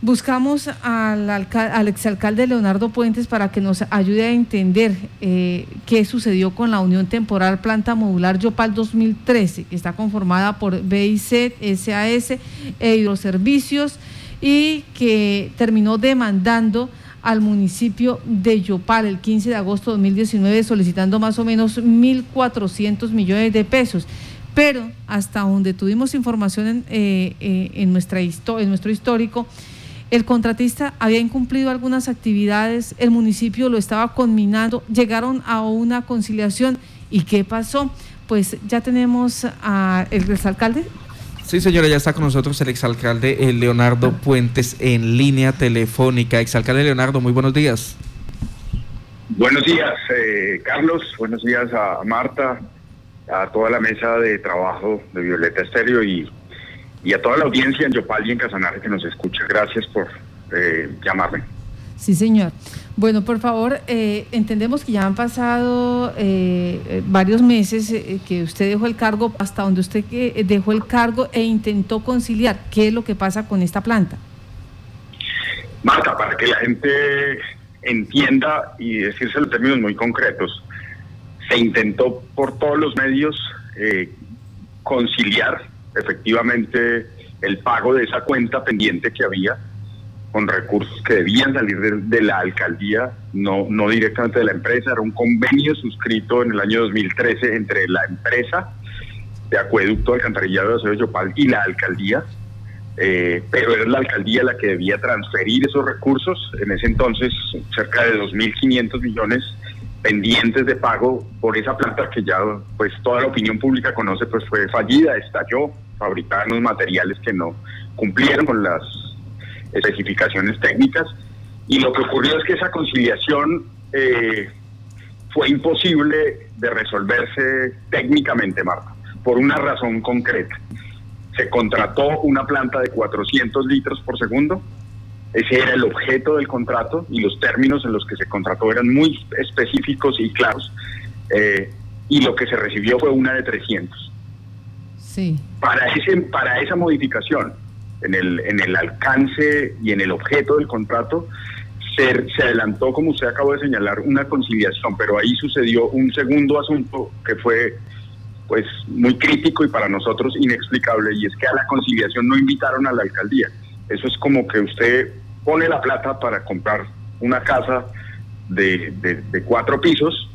Buscamos al, al, exalcalde Leonardo Puentes para que nos ayude a entender eh, qué sucedió con la Unión Temporal Planta Modular Yopal 2013, que está conformada por BIC, SAS e Hidroservicios y que terminó demandando al municipio de Yopal el 15 de agosto de 2019 solicitando más o menos 1.400 millones de pesos. Pero hasta donde tuvimos información en, eh, eh, en, nuestro histórico, el contratista había incumplido algunas actividades, el municipio lo estaba conminando, llegaron a una conciliación. ¿Y qué pasó? Pues ya tenemos al exalcalde. Sí, señora, ya está con nosotros el exalcalde Leonardo Puentes en línea telefónica. Exalcalde Leonardo, muy buenos días. Buenos días, eh, Carlos. Buenos días a Marta, a toda la mesa de trabajo de Violeta Estéreo y y a toda la audiencia en Yopal y en Casanare que nos escucha. Gracias por eh, llamarme. Sí, señor. Bueno, por favor, eh, entendemos que ya han pasado eh, varios meses que usted dejó el cargo, hasta donde usted dejó el cargo e intentó conciliar. ¿Qué es lo que pasa con esta planta? Marta, para que la gente entienda y decirse en términos muy concretos, se intentó por todos los medios conciliar efectivamente el pago de esa cuenta pendiente que había con recursos que debían salir de, la alcaldía, no, no directamente de la empresa, era un convenio suscrito en el año 2013 entre la empresa de acueducto alcantarillado de Acero Yopal y la alcaldía, eh, pero era la alcaldía la que debía transferir esos recursos, en ese entonces cerca de 2.500 millones pendientes de pago por esa planta que ya pues toda la opinión pública conoce pues fue fallida, estalló, fabricaban unos materiales que no cumplieron con las especificaciones técnicas y lo que ocurrió es que esa conciliación eh, fue imposible de resolverse técnicamente, Marta, por una razón concreta. Se contrató una planta de 400 litros por segundo ese era el objeto del contrato y los términos en los que se contrató eran muy específicos y claros. Eh, y lo que se recibió fue una de 300. Sí. Para, ese, para esa modificación en el, en el alcance y en el objeto del contrato, se, se adelantó, como usted acabó de señalar, una conciliación, pero ahí sucedió un segundo asunto que fue pues muy crítico y para nosotros inexplicable, y es que a la conciliación no invitaron a la alcaldía. Eso es como que usted pone la plata para comprar una casa de, cuatro pisos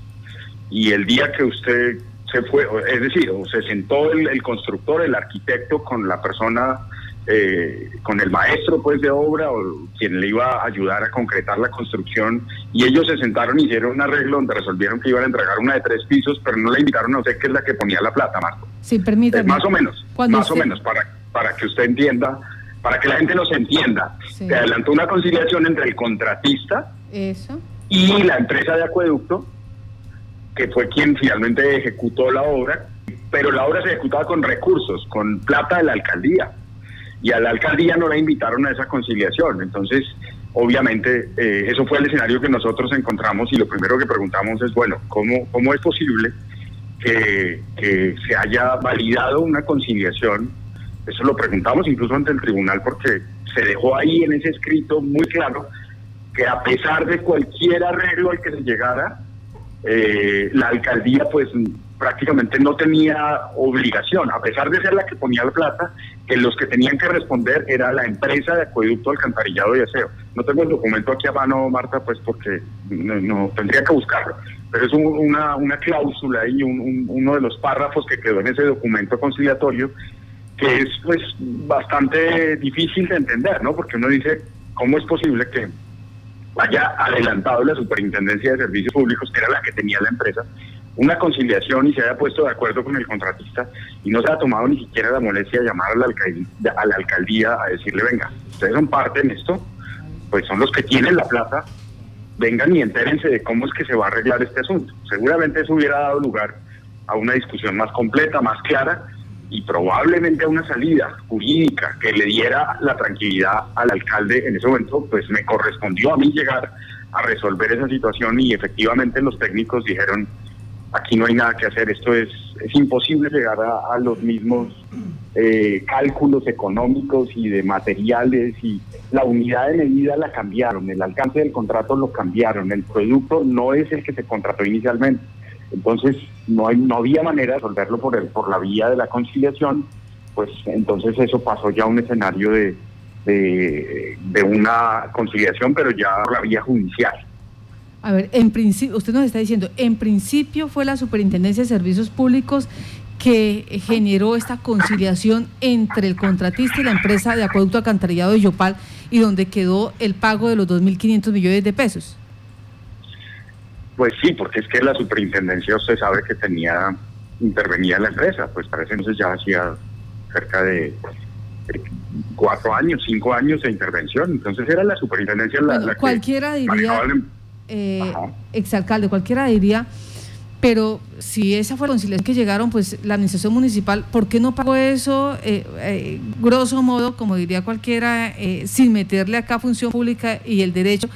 y el día que usted se fue, es decir, o se sentó el, constructor, el arquitecto con la persona, eh, con el maestro pues de obra o quien le iba a ayudar a concretar la construcción y ellos se sentaron y hicieron un arreglo donde resolvieron que iban a entregar una de tres pisos, pero no la invitaron a usted que es la que ponía la plata, Marco. Sí, permítame. más o menos, más o menos, para, para que usted entienda para que la gente nos entienda. Se adelantó una conciliación entre el contratista y la empresa de acueducto, que fue quien finalmente ejecutó la obra, pero la obra se ejecutaba con recursos, con plata de la alcaldía. Y a la alcaldía no la invitaron a esa conciliación. Entonces, obviamente, eh, eso fue el escenario que nosotros encontramos y lo primero que preguntamos es, bueno, ¿cómo, cómo es posible que, que se haya validado una conciliación eso lo preguntamos incluso ante el tribunal porque se dejó ahí en ese escrito muy claro que a pesar de cualquier arreglo al que se llegara, eh, la alcaldía pues prácticamente no tenía obligación, a pesar de ser la que ponía la plata, que los que tenían que responder era la empresa de acueducto, alcantarillado y aseo. No tengo el documento aquí a mano, Marta, pues porque no, tendría que buscarlo, pero es una, una cláusula y uno de los párrafos que quedó en ese documento conciliatorio que es pues bastante difícil de entender, ¿no? Porque uno dice, ¿cómo es posible que haya adelantado la Superintendencia de Servicios Públicos, que era la que tenía la empresa, una conciliación y se haya puesto de acuerdo con el contratista y no se ha tomado ni siquiera la molestia de llamar a la, alcaldía, a la alcaldía a decirle, venga, ustedes son parte en esto, pues son los que tienen la plata, vengan y entérense de cómo es que se va a arreglar este asunto. Seguramente eso hubiera dado lugar a una discusión más completa, más clara, y probablemente a una salida jurídica que le diera la tranquilidad al alcalde en ese momento, pues me correspondió a mí llegar a resolver esa situación y efectivamente los técnicos dijeron, aquí no hay nada que hacer, esto es, es imposible llegar a, los mismos eh, cálculos económicos y de materiales y la unidad de medida la cambiaron, el alcance del contrato lo cambiaron, el producto no es el que se contrató inicialmente. Entonces no, hay, no había manera de resolverlo por, el, por la vía de la conciliación, pues entonces eso pasó ya a un escenario de, de, una conciliación, pero ya por la vía judicial. A ver, en principio, usted nos está diciendo, en principio fue la Superintendencia de Servicios Públicos que generó esta conciliación entre el contratista y la empresa de acueducto alcantarillado de Yopal y donde quedó el pago de los 2.500 millones de pesos. Pues sí, porque es que la superintendencia usted sabe que tenía, intervenía la empresa, pues para ese entonces ya hacía cerca de cuatro años, cinco años de intervención, entonces era la superintendencia la, cualquiera diría, eh, exalcalde, cualquiera diría pero si esa fue la conciliación que llegaron, pues la administración municipal, ¿por qué no pagó eso, eh, eh, grosso modo, como diría cualquiera, eh, sin meterle acá función pública y el derecho?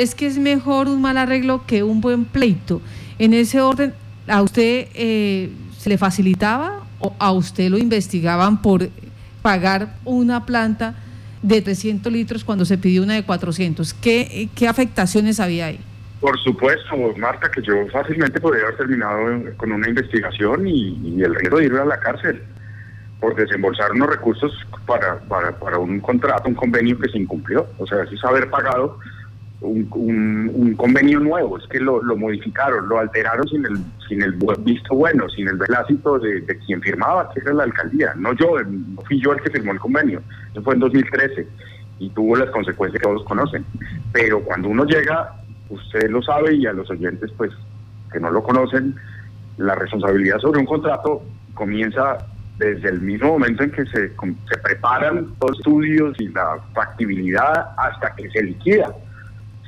Es que es mejor un mal arreglo que un buen pleito. En ese orden, ¿a usted se le facilitaba o a usted lo investigaban por pagar una planta de 300 litros cuando se pidió una de 400? ¿Qué, qué afectaciones había ahí? Por supuesto, Marta, que yo fácilmente podría haber terminado con una investigación y, el riesgo de ir a la cárcel por desembolsar unos recursos para, para, para, un contrato, un convenio que se incumplió. O sea, es haber pagado un, convenio nuevo, es que lo, modificaron, lo alteraron sin el, sin el visto bueno, sin el velacito de, quien firmaba, que era la alcaldía. No yo, no fui yo el que firmó el convenio. Eso fue en 2013 y tuvo las consecuencias que todos conocen. Pero cuando uno llega usted lo sabe y a los oyentes pues que no lo conocen, la responsabilidad sobre un contrato comienza desde el mismo momento en que se, se preparan los estudios y la factibilidad hasta que se liquida,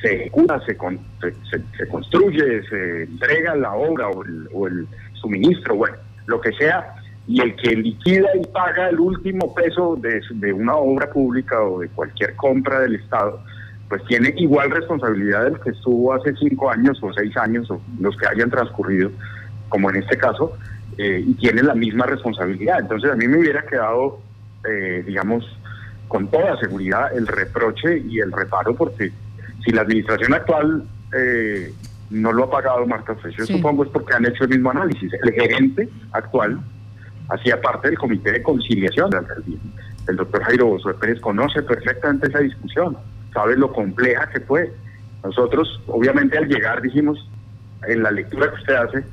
se ejecuta, se, se, construye, se entrega la obra o el, o el suministro, bueno, lo que sea, y el que liquida y paga el último peso de, de una obra pública o de cualquier compra del Estado, pues tiene igual responsabilidad del que estuvo hace cinco años o seis años o los que hayan transcurrido, como en este caso, eh, y tiene la misma responsabilidad. Entonces a mí me hubiera quedado, eh, digamos, con toda seguridad el reproche y el reparo, porque si la administración actual eh, no lo ha pagado, Marta, pues yo supongo es porque han hecho el mismo análisis. El gerente actual hacía parte del comité de conciliación de la alcaldía. El doctor Jairo Bozo Pérez conoce perfectamente esa discusión sabe lo compleja que fue. Nosotros, obviamente, al llegar dijimos, en la lectura que usted hace,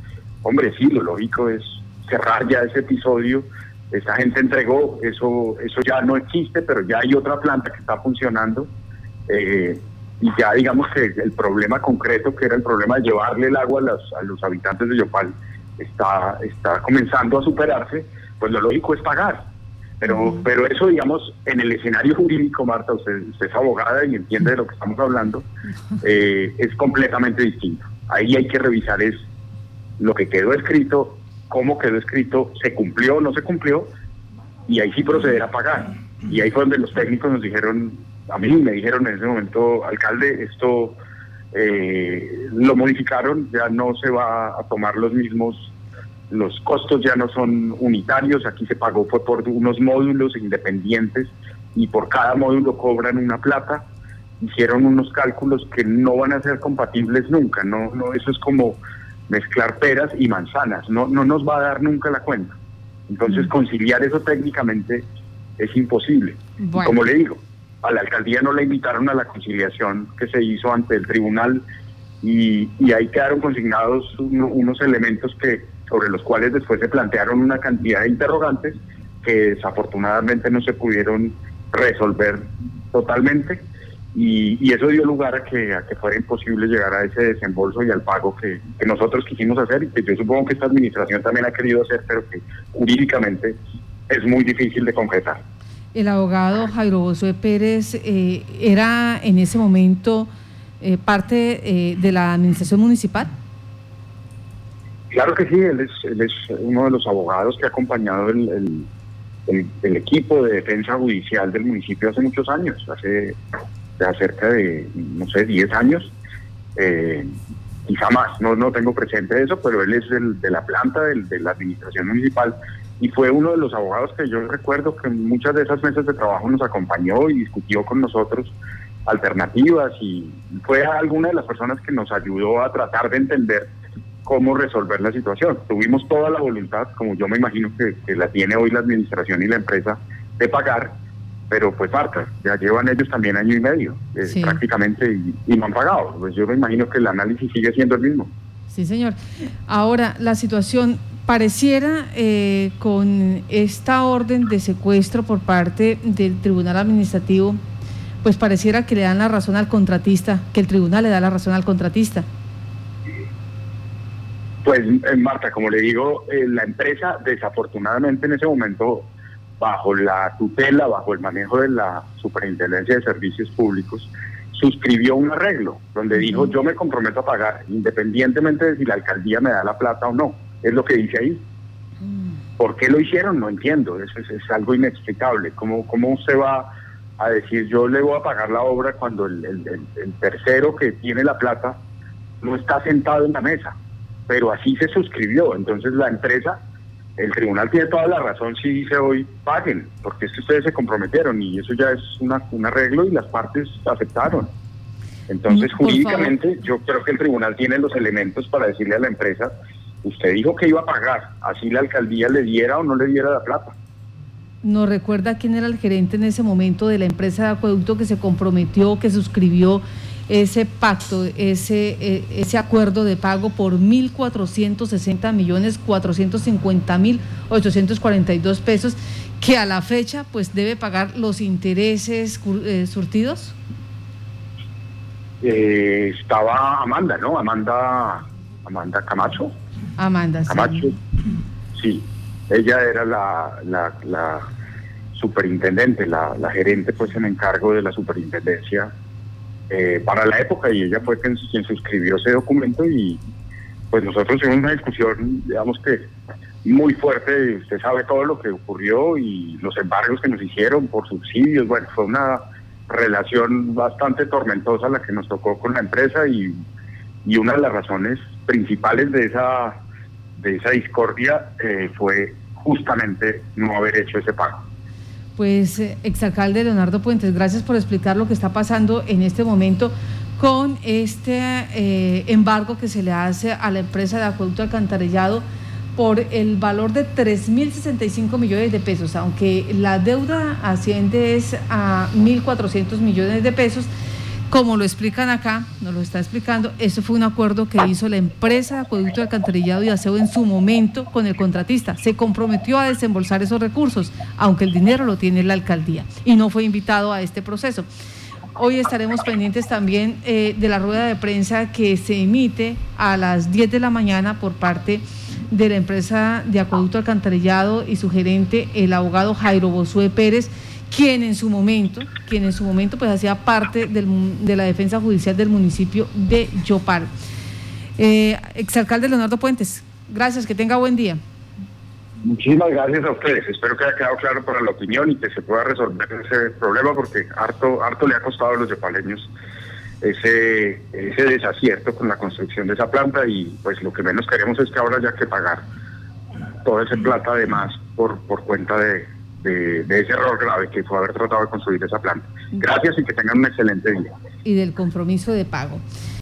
hombre, sí, lo lógico es cerrar ya ese episodio. Esa gente entregó, eso, eso ya no existe, pero ya hay otra planta que está funcionando. Eh, y ya digamos que el problema concreto, que era el problema de llevarle el agua a los, a los habitantes de Yopal, está, está comenzando a superarse, pues lo lógico es pagar. Pero, pero eso, digamos, en el escenario jurídico, Marta, usted, es abogada y entiende de lo que estamos hablando, eh, es completamente distinto. Ahí hay que revisar es lo que quedó escrito, cómo quedó escrito, se cumplió o no se cumplió, y ahí sí proceder a pagar. Y ahí fue donde los técnicos nos dijeron, a mí me dijeron en ese momento, alcalde, esto eh, lo modificaron, ya no se va a tomar los mismos los costos ya no son unitarios, aquí se pagó fue por unos módulos independientes y por cada módulo cobran una plata. Hicieron unos cálculos que no van a ser compatibles nunca, no, no, eso es como mezclar peras y manzanas, no, no nos va a dar nunca la cuenta. Entonces conciliar eso técnicamente es imposible. Como le digo, a la alcaldía no la invitaron a la conciliación que se hizo ante el tribunal y, ahí quedaron consignados unos elementos que sobre los cuales después se plantearon una cantidad de interrogantes que desafortunadamente no se pudieron resolver totalmente y, eso dio lugar a que, a que fuera imposible llegar a ese desembolso y al pago que, nosotros quisimos hacer y que yo supongo que esta administración también ha querido hacer, pero que jurídicamente es muy difícil de concretar. El abogado Jairo Bosué Pérez eh, era en ese momento eh, parte eh, de la administración municipal. Claro que sí, él es, él es uno de los abogados que ha acompañado el, el, equipo de defensa judicial del municipio hace muchos años, hace cerca de, no sé, 10 años, quizá más, no, no tengo presente eso, pero él es de la planta de la administración municipal y fue uno de los abogados que yo recuerdo que en muchas de esas mesas de trabajo nos acompañó y discutió con nosotros alternativas y fue alguna de las personas que nos ayudó a tratar de entender cómo resolver la situación. Tuvimos toda la voluntad, como yo me imagino que, la tiene hoy la administración y la empresa, de pagar, pero pues Marta, ya llevan ellos también año y medio eh, prácticamente y, no han pagado. Pues yo me imagino que el análisis sigue siendo el mismo. Sí, señor. Ahora, la situación pareciera eh, con esta orden de secuestro por parte del Tribunal Administrativo, pues pareciera que le dan la razón al contratista, que el tribunal le da la razón al contratista. Pues eh, Marta, como le digo, eh, la empresa desafortunadamente en ese momento, bajo la tutela, bajo el manejo de la Superintendencia de Servicios Públicos, suscribió un arreglo donde dijo yo me comprometo a pagar independientemente de si la alcaldía me da la plata o no. Es lo que dice ahí. Mm. ¿Por qué lo hicieron? No entiendo. Eso es, algo inexplicable. ¿Cómo, ¿Cómo se va a decir yo le voy a pagar la obra cuando el, el tercero que tiene la plata no está sentado en la mesa? pero así se suscribió. Entonces la empresa, el tribunal tiene toda la razón si dice hoy paguen, porque es que ustedes se comprometieron y eso ya es una, un arreglo y las partes aceptaron. Entonces jurídicamente yo creo que el tribunal tiene los elementos para decirle a la empresa, usted dijo que iba a pagar, así la alcaldía le diera o no le diera la plata. ¿No recuerda quién era el gerente en ese momento de la empresa de acueducto que se comprometió, que suscribió ese pacto, ese, eh, ese acuerdo de pago por 1.460 millones 450 mil 842 pesos, que a la fecha pues debe pagar los intereses eh, surtidos? Eh, estaba Amanda, ¿no? Amanda, Amanda Camacho. Amanda, Camacho. Sí, ella era la, superintendente, la, gerente pues en encargo de la superintendencia eh, para la época y ella fue quien, suscribió ese documento y pues nosotros tuvimos una discusión, digamos que muy fuerte, usted sabe todo lo que ocurrió y los embargos que nos hicieron por subsidios, bueno, fue una relación bastante tormentosa la que nos tocó con la empresa y una de las razones principales de esa, de esa discordia eh, fue justamente no haber hecho ese pago. Pues, eh, exalcalde Leonardo Puentes, gracias por explicar lo que está pasando en este momento con este eh, embargo que se le hace a la empresa de acueducto alcantarillado por el valor de 3.065 millones de pesos, aunque la deuda asciende es a 1.400 millones de pesos como lo explican acá, nos lo está explicando, eso fue un acuerdo que hizo la empresa de acueducto alcantarillado y aseo en su momento con el contratista. Se comprometió a desembolsar esos recursos, aunque el dinero lo tiene la alcaldía y no fue invitado a este proceso. Hoy estaremos pendientes también eh, de la rueda de prensa que se emite a las 10 de la mañana por parte de la empresa de acueducto alcantarillado y su gerente, el abogado Jairo Bosué Pérez quien en su momento, quien en su momento pues hacía parte de la defensa judicial del municipio de Yopal. Eh, exalcalde Leonardo Puentes, gracias, que tenga buen día. Muchísimas gracias a ustedes. Espero que haya quedado claro para la opinión y que se pueda resolver ese problema porque harto, harto le ha costado a los yopaleños ese, ese desacierto con la construcción de esa planta y pues lo que menos queremos es que ahora haya que pagar toda esa plata además por, por cuenta de, de, ese error grave que fue haber tratado de construir esa planta. Gracias y que tengan un excelente día. Y del compromiso de pago.